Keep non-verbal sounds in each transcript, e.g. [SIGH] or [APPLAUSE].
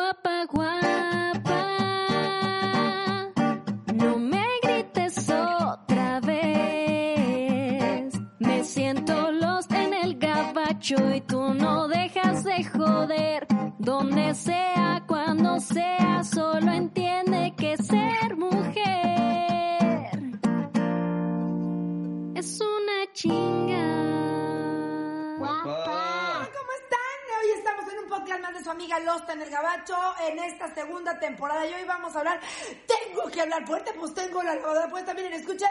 guapa, guapa. No me grites otra vez. Me siento los en el gabacho y tú no dejas de joder. Donde sea, amiga Losta en el Gabacho en esta segunda temporada. Y hoy vamos a hablar, tengo que hablar fuerte, pues tengo la lavadora puesta, miren, escuchen,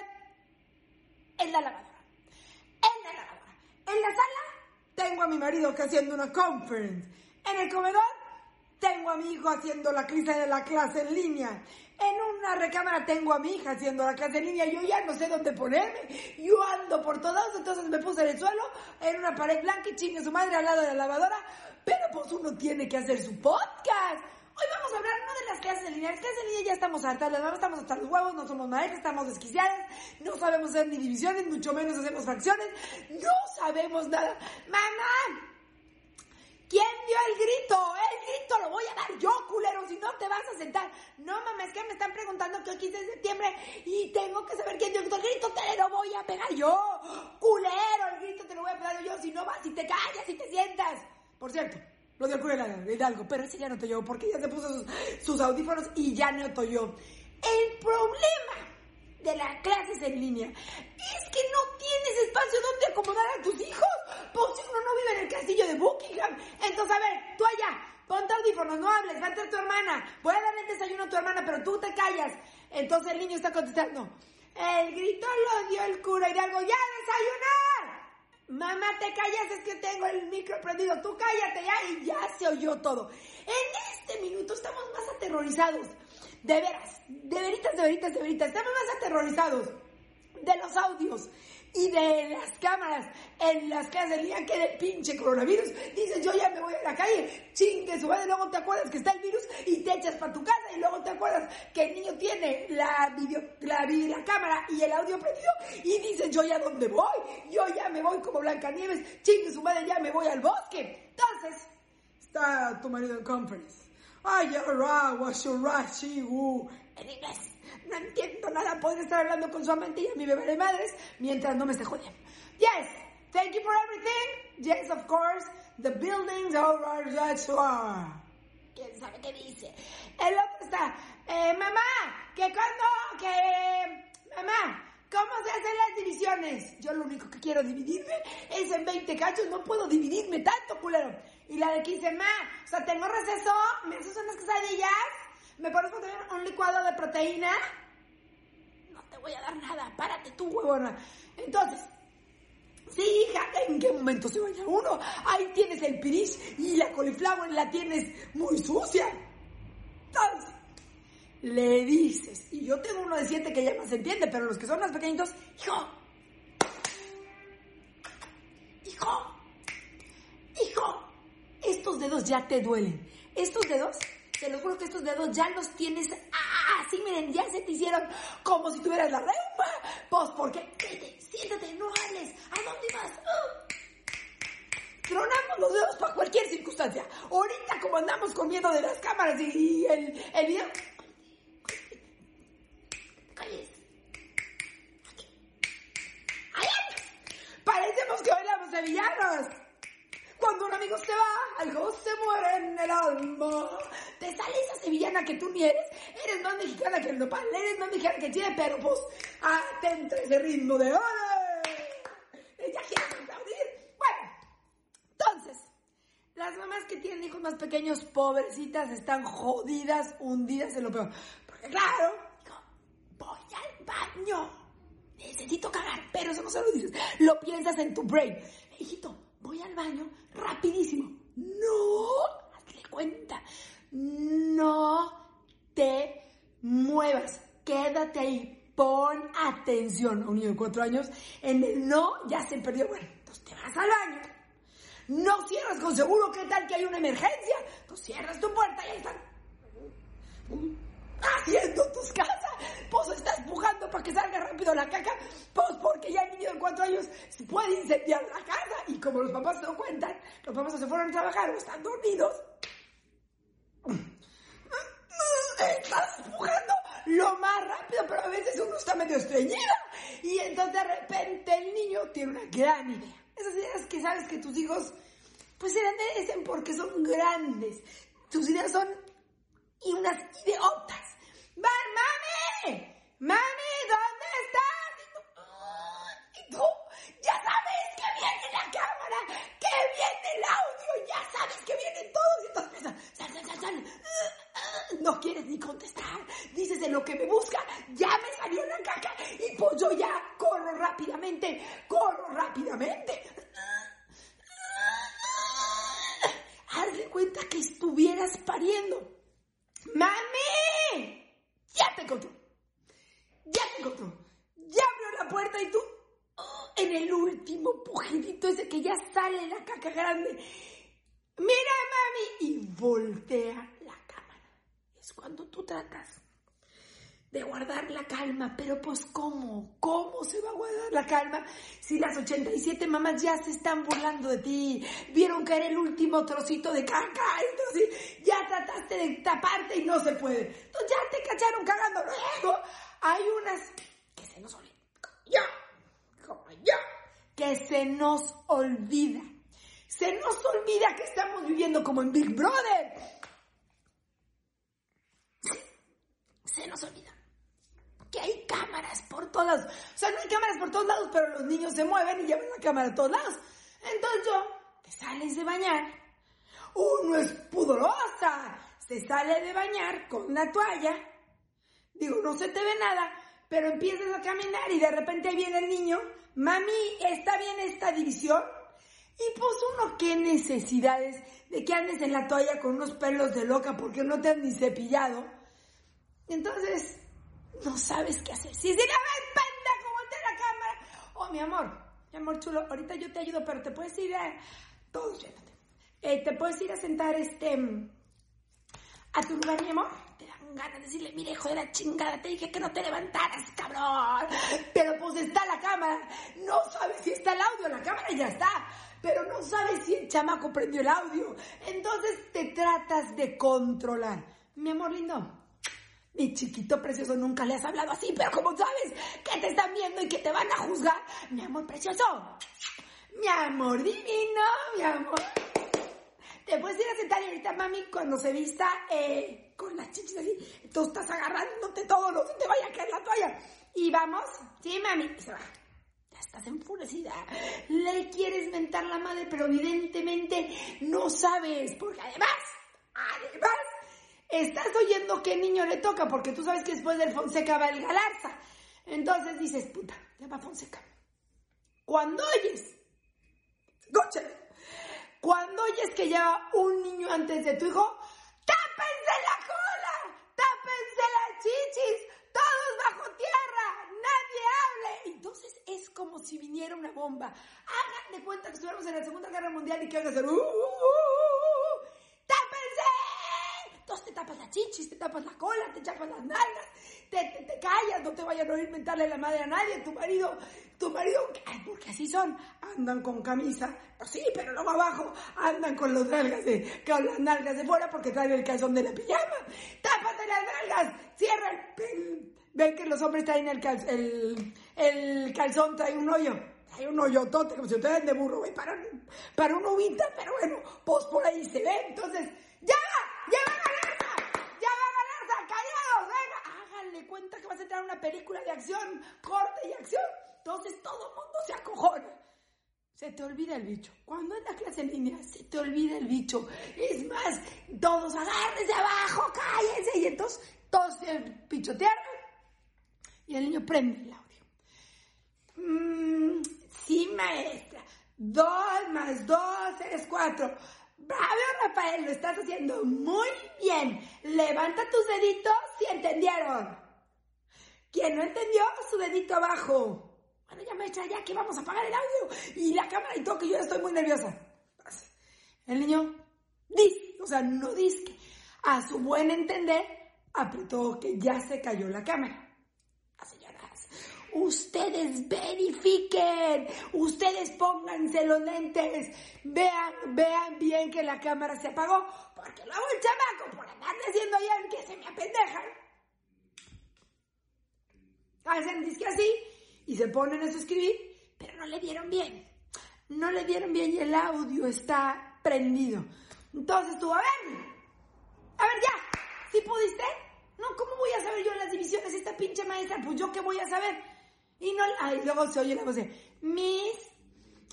en la lavadora, en la lavadora, en la sala tengo a mi marido que haciendo una conference, en el comedor tengo a mi hijo haciendo la clase de la clase en línea. En una recámara tengo a mi hija haciendo la clase en línea. Yo ya no sé dónde ponerme. Yo ando por todos, entonces me puse en el suelo, en una pared blanca y chingue su madre al lado de la lavadora. Pero pues uno tiene que hacer su podcast. Hoy vamos a hablar no de las clases en línea. Las clases en línea ya estamos hartas, las mamás estamos hasta los huevos, no somos maestras, estamos desquiciadas, no sabemos hacer ni divisiones, mucho menos hacemos fracciones, no sabemos nada. ¡Mamá! ¿Quién dio el grito? El grito lo voy a dar yo, culero, si no te vas a sentar. No, mamá, es que me están preguntando que hoy 15 de septiembre y tengo que saber quién dio el grito, te lo voy a pegar yo. Culero, el grito te lo voy a pegar yo, si no vas, si te callas, si te sientas. Por cierto, lo dio el cura Hidalgo, pero ese ya no te yo porque ya se puso sus, audífonos y ya no te. El problema de las clases en línea es que no tienes espacio donde acomodar a tus hijos. Pues si uno no vive en el castillo de Buckingham. Entonces, a ver, tú allá, ponte audífonos, no hables, va a entrar tu hermana. Voy a darle desayuno a tu hermana, pero tú te callas. Entonces el niño está contestando. El grito lo dio el cura Hidalgo, ¡ya desayunar! Mamá, te callas, es que tengo el micro prendido. Tú cállate ya y ya se oyó todo. En este minuto estamos más aterrorizados. De veras, de veritas, de veritas, de veritas. Estamos más aterrorizados de los audios y de las cámaras en las clases de línea que del pinche coronavirus. Dices, yo ya me voy a la calle, chingue su madre, luego te acuerdas que está el virus y te echas para tu casa y luego te acuerdas que el niño tiene la video, la, la cámara y el audio prendido y dices, yo ya dónde voy, yo ya me voy como Blancanieves, chingue su madre, ya me voy al bosque. Entonces, está tu marido en conference. En inglés. No entiendo nada. Podría estar hablando con su amante y a mi bebé de madres mientras no me esté jodiendo. Yes, thank you for everything. Yes, of course. The buildings are are. ¿Quién sabe qué dice? El otro está. Eh, mamá, que cuando. Que. Mamá. ¿Cómo se hacen las divisiones? Yo lo único que quiero dividirme es en 20 cachos, no puedo dividirme tanto, culero. Y la de que dice, ma, o sea, tengo receso, me haces unas quesadillas, me pones un licuado de proteína. No te voy a dar nada, párate tú, huevona. Entonces, sí, hija, ¿en qué momento se baña uno? Ahí tienes el piris y la coliflor la tienes muy sucia. Entonces, le dices, y yo tengo uno de siete que ya no se entiende, pero los que son más pequeñitos, hijo, hijo, estos dedos ya te duelen. Estos dedos, te lo juro que estos dedos ya los tienes así, miren, ya se te hicieron como si tuvieras la reuma. Pues porque, vete, siéntate, no hables. ¿A dónde vas? Uh. Tronamos los dedos para cualquier circunstancia. Ahorita como andamos con miedo de las cámaras y, el, el video... Calles. Parecemos que bailamos de villanos. Cuando un amigo se va, algo se muere en el alma. Te sale esa sevillana que tú ni eres. Eres más mexicana que el nopal, eres más mexicana que Chile, pero pues atenta ese ritmo de ¡Ole! Ya quieres aplaudir. Bueno, entonces, las mamás que tienen hijos más pequeños, pobrecitas, están jodidas, hundidas en lo peor. Porque claro, digo, voy al baño. Necesito cagar, pero eso no se lo dices. Lo piensas en tu brain. Hijito, voy al baño rapidísimo. No, hazle cuenta. No te muevas. Quédate ahí. Pon atención un niño de cuatro años. En el no ya se perdió. Bueno, entonces te vas al baño. No cierras con seguro. ¿Qué tal que hay una emergencia? Tú cierras tu puerta y ahí están haciendo tus casas esposo está empujando para que salga rápido la caca, pues porque ya el niño de cuatro años puede incendiar la casa. Y como los papás no cuentan, los papás se fueron a trabajar o están dormidos. Estás empujando lo más rápido, pero a veces uno está medio estreñido Y entonces de repente el niño tiene una gran idea. Esas ideas que sabes que tus hijos pues se las merecen porque son grandes. Tus ideas son y unas ideotas. ¡Mami, ¿dónde estás? Y tú, ya sabes que viene la cámara, que viene el audio, ya sabes que vienen todos. Y entonces empiezan, sal, sal, sal, sal. No quieres ni contestar. Dices en lo que me busca, ya me salió la caca. Y pues yo ya corro rápidamente, corro rápidamente. Haz de cuenta que estuvieras pariendo. ¡Mami! Ya te encontró. Ya te encontró. Ya abrió la puerta y tú, oh, en el último pujidito ese que ya sale la caca grande. Mira, mami. Y voltea la cámara. Es cuando tú tratas de guardar la calma, pero pues ¿cómo? ¿Cómo se va a guardar la calma si las 87 mamás ya se están burlando de ti? Vieron era el último trocito de caca, entonces ya trataste de taparte y no se puede. Entonces ya te cacharon cagando. Luego hay unas que se nos olvidan, yo, como que se nos olvida. Se nos olvida que estamos viviendo como en Big Brother. Se nos olvida que hay cámaras por todas. O sea, no hay cámaras por todos lados, pero los niños se mueven y llevan la cámara a todos lados. Entonces yo, te sales de bañar. Uno es pudorosa. Se sale de bañar con una toalla. Digo, no se te ve nada, pero empiezas a caminar y de repente viene el niño. Mami, ¿está bien esta división? Y pues uno, ¿qué necesidades de que andes en la toalla con unos pelos de loca porque no te has ni cepillado? Entonces, no sabes qué hacer. Si dice, a ver, pendejo, voltea la cámara. Oh, mi amor, mi amor chulo, ahorita yo te ayudo, pero te puedes ir a... Todos llévate. Eh, te puedes ir a sentar, este... A tu lugar, mi amor. Te dan ganas de decirle, mire, hijo de la chingada, te dije que no te levantaras, cabrón. Pero pues está la cámara. No sabes si está el audio, la cámara ya está. Pero no sabes si el chamaco prendió el audio. Entonces te tratas de controlar. Mi amor lindo, mi chiquito precioso, nunca le has hablado así, pero como sabes que te están viendo y que te van a juzgar, mi amor precioso, mi amor divino, mi amor. Te puedes ir a sentar y ahorita mami cuando se vista eh, con las chichis así, tú estás agarrándote todo, no se te vaya a caer la toalla. Y vamos, sí mami, se va. Ya estás enfurecida. Le quieres mentar la madre, pero evidentemente no sabes, porque además, además, estás oyendo qué niño le toca, porque tú sabes que después del Fonseca va el Galarza. Entonces dices, puta, ya va Fonseca. Cuando oyes, escúchame, cuando oyes que lleva un niño antes de tu hijo, tápense la cola, tápense las chichis, todos bajo tierra, nadie hable. Entonces es como si viniera una bomba. Hagan de cuenta que estuviéramos en la Segunda Guerra Mundial y que a hacer, uh, uh, uh, uh. Entonces te tapas las chichis, te tapas la cola, te chapas las nalgas, te, te, te callas, no te vayan a oír mentarle la madre a nadie, tu marido, tu marido, porque así son, andan con camisa, pues sí, pero luego abajo andan con los nalgas de, con las nalgas de fuera porque traen el calzón de la pijama, tápate las nalgas, cierra el, ven que los hombres traen el, cal- el, calzón, trae un hoyo, hay un hoyotote, como si ustedes de burro, güey, para, para una uvita, pero bueno, pues por ahí se ve. Entonces, ¡ya va! ¡Ya va Galarza! ¡Ya va Galarza! ¡Callados! ¡Venga! Háganle una película de acción, corte y acción. Entonces todo el mundo se acojona. Se te olvida el bicho. Cuando es la clase en línea, se te olvida el bicho. Es más, todos agárrense abajo, cállense. Y entonces todos se pichotearon y el niño prende el audio. Mm, sí, maestra. Dos más dos es cuatro. Bravo, Rafael, lo estás haciendo muy bien. Levanta tus deditos si entendieron. Quien no entendió, su dedito abajo. Bueno, ya maestra, ya que vamos a apagar el audio. Y la cámara y todo, que yo estoy muy nerviosa. El niño dice, o sea, no dice, a su buen entender, apretó que ya se cayó la cámara. Las señoras, ustedes verifiquen, ustedes pónganse los lentes, vean, vean bien que la cámara se apagó, porque luego el chamaco, por andar diciendo ya que se me apendejan, que así, y se ponen a escribir, pero no le dieron bien. No le dieron bien y el audio está prendido. Entonces tú, a ver, a ver ya, ¿sí pudiste? No, ¿cómo voy a saber yo las divisiones esta pinche maestra? Pues yo qué voy a saber. Y no, ay, luego se oye la voz de, Miss,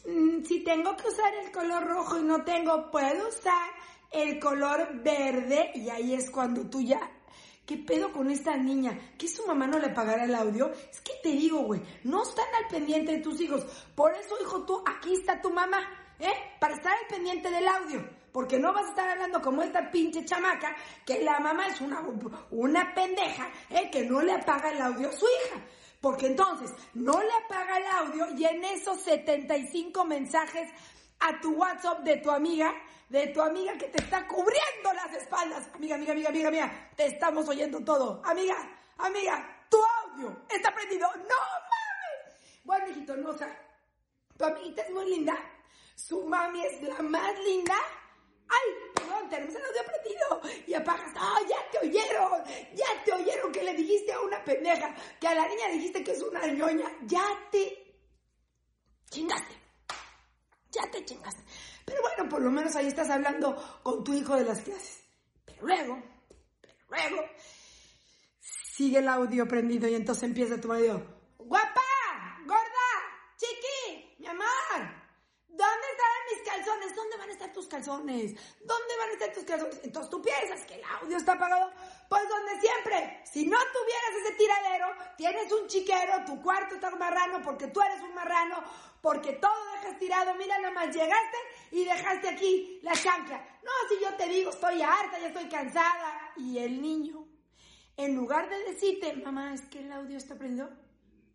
mm, si tengo que usar el color rojo y no tengo, puedo usar el color verde. Y ahí es cuando tú ya ¿Qué pedo con esta niña? ¿Que su mamá no le pagará el audio? Es que te digo, güey, no están al pendiente de tus hijos. Por eso, hijo, tú, aquí está tu mamá, ¿eh? Para estar al pendiente del audio. Porque no vas a estar hablando como esta pinche chamaca, que la mamá es una, una pendeja, ¿eh? Que no le apaga el audio a su hija. Porque entonces no le apaga el audio y en esos 75 mensajes a tu WhatsApp de tu amiga, de tu amiga que te está cubriendo las espaldas. Amiga, amiga, amiga, amiga, amiga, te estamos oyendo todo. Amiga, amiga, tu audio está prendido. ¡No mames! Bueno, hijito, sea, tu amiguita es muy linda. Su mami es la más linda. ¡Ay! Perdón, tenemos el audio prendido. Y apagas. ¡Ah, ya te oyeron! Ya te oyeron que le dijiste a una pendeja. Que a la niña dijiste que es una ñoña. Ya te chingaste. Ya te chingaste. Pero bueno, por lo menos ahí estás hablando con tu hijo de las clases. Pero luego, pero luego, sigue el audio prendido y entonces empieza tu marido. ¡Guapa! ¡Gorda! ¡Chiqui! ¡Mi amor! ¿Dónde están mis calzones? ¿Dónde van a estar tus calzones? ¿Dónde van a estar tus calzones? Entonces tú piensas que el audio está apagado. Pues donde siempre. Si no tuvieras ese tiradero, tienes un chiquero, tu cuarto está marrano porque tú eres un marrano, porque todo dejas tirado. Mira, nomás llegaste y dejaste aquí la chancla. No, si yo te digo, estoy harta, ya estoy cansada. Y el niño, en lugar de decirte, mamá, es que el audio está prendido,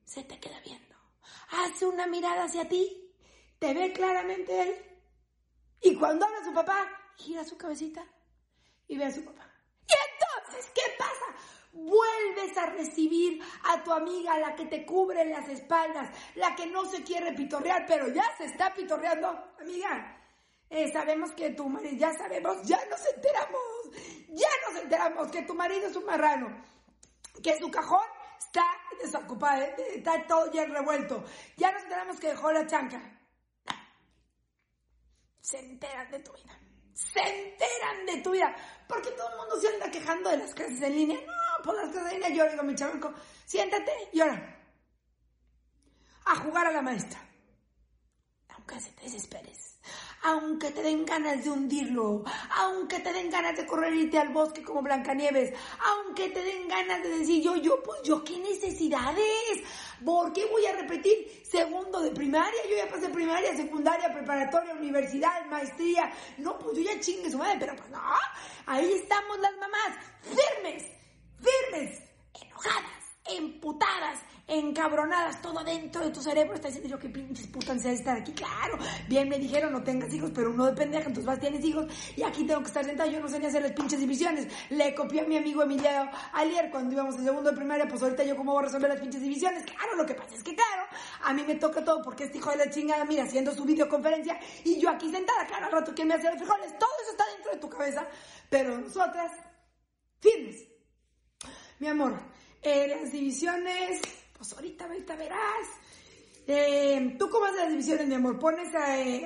se te queda viendo. Hace una mirada hacia ti te ve claramente él. Y cuando habla su papá, gira su cabecita y ve a su papá. Y entonces, ¿qué? Vuelves a recibir a tu amiga, la que te cubre las espaldas, la que no se quiere pitorrear, pero ya se está pitorreando. Amiga, eh, sabemos que tu marido, ya sabemos, ya nos enteramos, ya nos enteramos que tu marido es un marrano, que su cajón está desocupado, eh, está todo ya revuelto. Ya nos enteramos que dejó la chanca se enteran de tu vida. Se enteran de tu vida. Porque todo el mundo se anda quejando de las clases en línea. Pues las línea yo digo, mi chavalco, siéntate y ahora. A jugar a la maestra. Aunque se te desesperes aunque te den ganas de hundirlo, aunque te den ganas de correr irte al bosque como Blancanieves, aunque te den ganas de decir yo, yo, pues yo, ¿qué necesidades? ¿Por qué voy a repetir segundo de primaria? Yo ya pasé primaria, secundaria, preparatoria, universidad, maestría. No, pues yo ya chingue su madre, pero pues no. Ahí estamos las mamás, firmes, firmes, enojadas, emputadas, encabronadas, todo dentro de tu cerebro está diciendo yo qué pinches putas de estar aquí. Claro, bien me dijeron no tengas hijos, pero uno de pendeja, entonces vas, tienes hijos y aquí tengo que estar sentada, yo no sé ni hacer las pinches divisiones. Le copié a mi amigo Emiliano ayer cuando íbamos en segundo de primaria, pues ahorita yo cómo voy a resolver las pinches divisiones. Claro, lo que pasa es que claro, a mí me toca todo porque este hijo de la chingada, mira, haciendo su videoconferencia y yo aquí sentada, claro, al rato que me hace los frijoles, todo eso está dentro de tu cabeza, pero nosotras, firmes. Mi amor, eh, las divisiones pues ahorita, ahorita verás. Eh, ¿Tú cómo haces las divisiones, mi amor? Pones eh,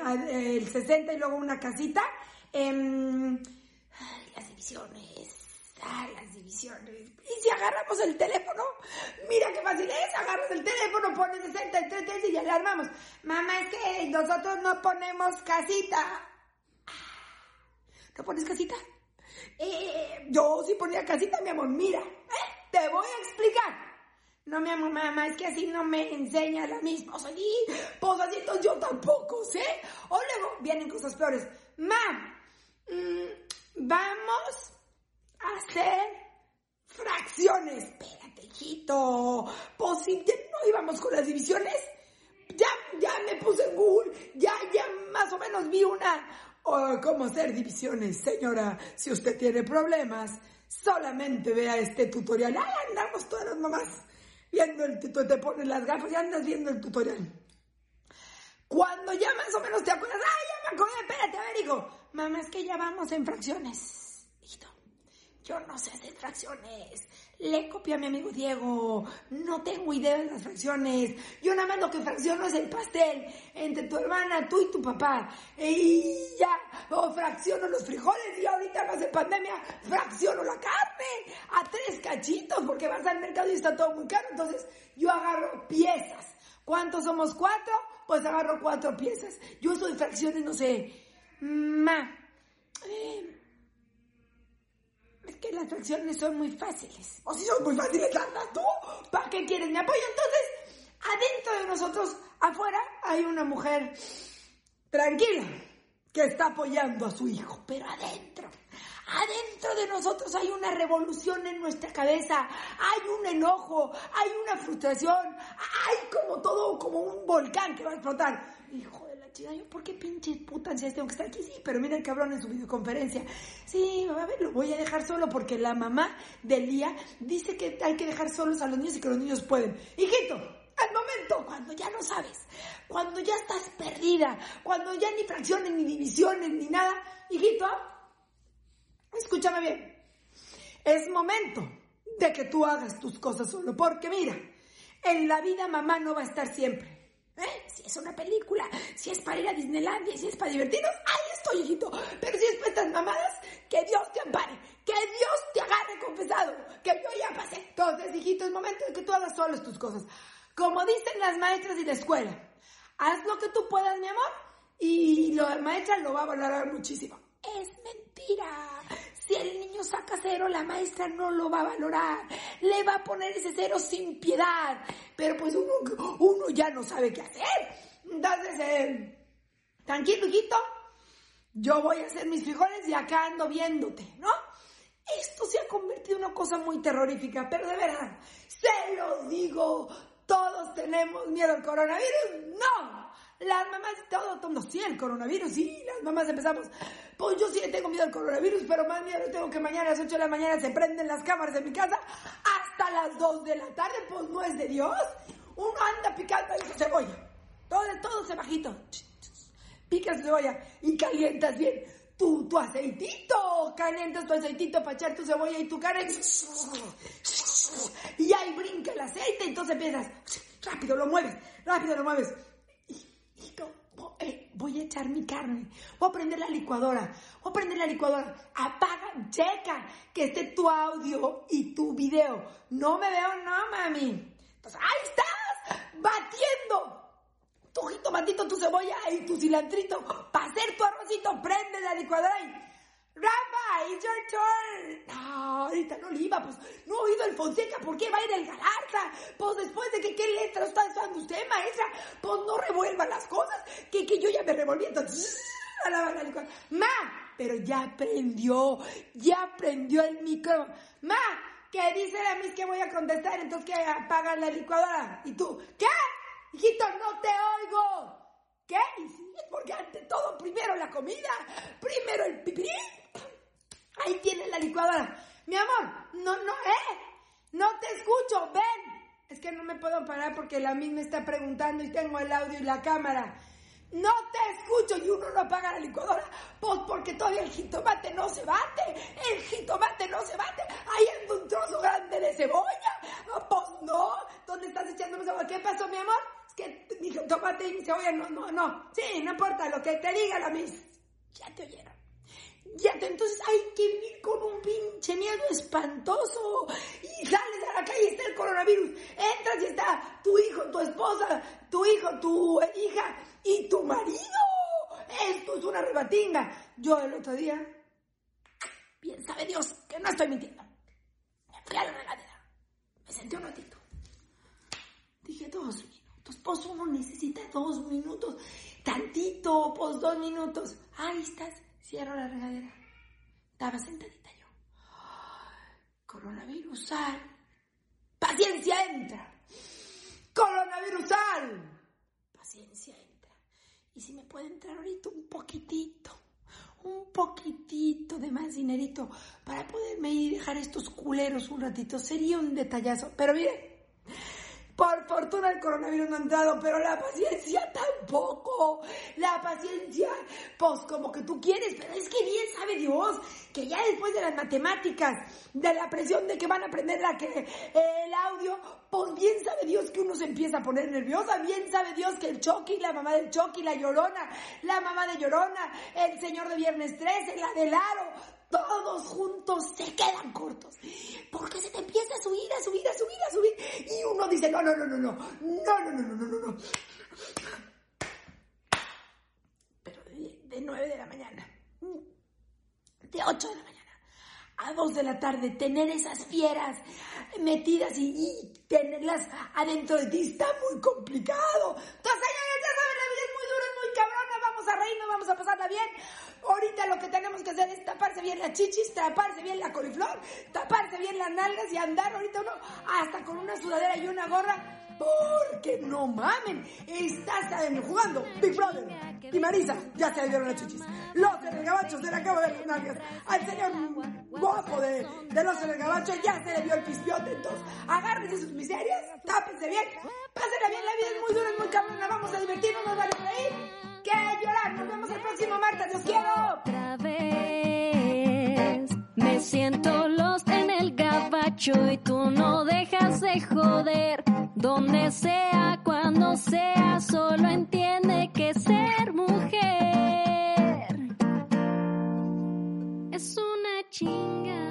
el 60 y luego una casita. Em, las divisiones. las divisiones. ¿Y si agarramos el teléfono? Mira qué fácil es. Agarras el teléfono, pones 60 y y ya le armamos. Mamá, es que nosotros no ponemos casita. ¿No pones casita? Eh, yo sí ponía casita, mi amor. Mira, te voy a explicar. No, mi amor, mamá, es que así no me enseña la misma. O sea, así entonces yo tampoco sé. O luego vienen cosas peores. Ma, mm, vamos a hacer fracciones. Espérate, hijito. Pues no íbamos con las divisiones. Ya, ya me puse en Google. Ya, ya más o menos vi una. Oh, ¿Cómo hacer divisiones, señora? Si usted tiene problemas, solamente vea este tutorial. Ahí andamos todas las mamás viendo el tutorial, te pones las gafas y andas viendo el tutorial. Cuando ya más o menos te acuerdas, ¡ay, ya me acordé! Espérate, a ver. Mamá, es que ya vamos en fracciones. Hijito, yo no sé hacer fracciones. Le copié a mi amigo Diego. No tengo idea de las fracciones. Yo nada más lo que fracciono es el pastel entre tu hermana, tú y tu papá. Y ya, o fracciono los frijoles y ahorita más de pandemia fracciono la carne a tres cachitos porque vas al mercado y está todo muy caro. Entonces yo agarro piezas. ¿Cuántos somos cuatro? Pues agarro cuatro piezas. Yo soy fracciones, no sé. Ma. Eh, es que las fracciones son muy fáciles. O si son muy fáciles, anda tú. ¿Para qué quieres mi apoyo? Entonces, adentro de nosotros, afuera, hay una mujer tranquila que está apoyando a su hijo. Pero adentro, adentro de nosotros hay una revolución en nuestra cabeza. Hay un enojo, hay una frustración, hay como todo, como un volcán que va a explotar. Hijo yo, ¿por qué pinches putas tengo que estar aquí? Sí, pero mira el cabrón en su videoconferencia. Sí, a ver, lo voy a dejar solo porque la mamá de Lía dice que hay que dejar solos a los niños y que los niños pueden. Hijito, al momento, cuando ya no sabes, cuando ya estás perdida, cuando ya ni fracciones, ni divisiones, ni nada, hijito, escúchame bien, es momento de que tú hagas tus cosas solo, porque mira, en la vida mamá no va a estar siempre. Es una película, si es para ir a Disneylandia, si es para divertirnos, ahí estoy, hijito. Pero si es para estas mamadas, que Dios te ampare, que Dios te agarre confesado, que yo ya pasé. Entonces, hijito, es momento de que tú hagas solos tus cosas. Como dicen las maestras y la escuela, haz lo que tú puedas, mi amor, y la maestra lo va a valorar muchísimo. Es mentira. Si el niño saca cero, la maestra no lo va a valorar. Le va a poner ese cero sin piedad. Pero pues uno, uno ya no sabe qué hacer. Entonces, eh, tranquilo, hijito. Yo voy a hacer mis frijoles y acá ando viéndote, ¿no? Esto se ha convertido en una cosa muy terrorífica, pero de verdad, se lo digo, todos tenemos miedo al coronavirus. No, las mamás, todo, todo, sí, el coronavirus, sí, las mamás empezamos. Pues yo sí le tengo miedo al coronavirus, pero más miedo tengo que mañana a las 8 de la mañana se prenden las cámaras de mi casa hasta las 2 de la tarde, pues no es de Dios. Uno anda picando ahí su cebolla. Todo, todo se bajito. Picas cebolla y calientas bien tu, tu aceitito. Calientas tu aceitito para echar tu cebolla y tu carne. Y ahí brinca el aceite, entonces empiezas. Rápido lo mueves, rápido lo mueves voy a echar mi carne, voy a prender la licuadora, voy a prender la licuadora, apaga, checa que esté tu audio y tu video. No me veo, no, mami. Entonces, ahí estás, batiendo tu jitomatito, tu cebolla y tu cilantrito para hacer tu arrocito, prende la licuadora y Rafa, it's your turn. No, ahorita no le iba, pues no ha oído el Fonseca, ¿por qué va a ir el Galarza? Pues después de que qué letra está usando usted, maestra, pues no revuelva las cosas, que, que yo ya me revolví, entonces, [LAUGHS] a la, la, Ma, pero ya aprendió, ya aprendió el micro. Ma, que dice la mis que voy a contestar, entonces que apagan la licuadora. ¿Y tú? ¿Qué? Hijito, no te oigo. ¿Qué? Y sí, porque ante todo, primero la comida, primero el pipí. Ahí tienes la licuadora. Mi amor, no, no, ¿eh? No te escucho, ven. Es que no me puedo parar porque la misma está preguntando y tengo el audio y la cámara. No te escucho y uno no apaga la licuadora. Pues porque todavía el jitomate no se bate. El jitomate no se bate. Ahí anda un trozo grande de cebolla. Pues no. ¿Dónde estás echando cebolla? ¿Qué pasó, mi amor? Es que mi jitomate y mi cebolla no, no, no. Sí, no importa lo que te diga la mis. Ya te oyeron. Ya, entonces hay que vivir con un pinche miedo espantoso. Y sales a la calle está el coronavirus. Entras y está tu hijo, tu esposa, tu hijo, tu hija y tu marido. Esto es una rebatinga. Yo el otro día, bien sabe Dios que no estoy mintiendo. Me fui a la regadera. Me senté un ratito. Dije dos minutos. Pues uno necesita dos minutos. Tantito, pues dos minutos. Ahí estás Cierro la regadera. Estaba sentadita yo. Coronavirus, sal. Paciencia entra. Coronavirus, sal. Paciencia entra. Y si me puede entrar ahorita un poquitito, un poquitito de más dinerito para poderme ir y dejar estos culeros un ratito, sería un detallazo. Pero bien, Por fortuna el coronavirus no ha entrado, pero la paciencia tampoco. La paciencia, pues como que tú quieres, pero es que bien sabe Dios que ya después de las matemáticas, de la presión de que van a aprender la que, el audio, pues bien sabe Dios que uno se empieza a poner nerviosa, bien sabe Dios que el Chucky, la mamá del Chucky, la Llorona, la mamá de Llorona, el señor de Viernes 13, la del Aro, todos juntos se quedan cortos. Porque se te empieza a subir, a subir, a subir, a subir. Y uno dice, no, no, no, no, no, no, no, no, no, no, no. Pero de, 9 de la mañana, de 8 de la mañana, a 2 de la tarde, tener esas fieras metidas y, y tenerlas adentro de ti está muy complicado. Entonces, señores, ya saben, la vida es muy dura, es muy cabrona, vamos a pasarla bien. Ahorita lo que tenemos que hacer es taparse bien las chichis, taparse bien la coliflor, taparse bien las nalgas y andar ahorita uno hasta con una sudadera y una gorra. Porque no mamen, estás jugando Big Brother y Marisa, ya se le dieron las chichis. Los del gabacho se le acabó de las nalgas. Al señor guapo de, de los del gabacho ya se le vio el pispiote. Entonces, agárrense sus miserias, tápense bien, pásenla bien, la vida es muy dura, es muy cabrona, vamos a divertirnos, nos vale reír. Nos vemos el próximo martes. Los quiero. Otra vez me siento lost en el gabacho y tú no dejas de joder. Donde sea, cuando sea, solo entiende que ser mujer es una chinga.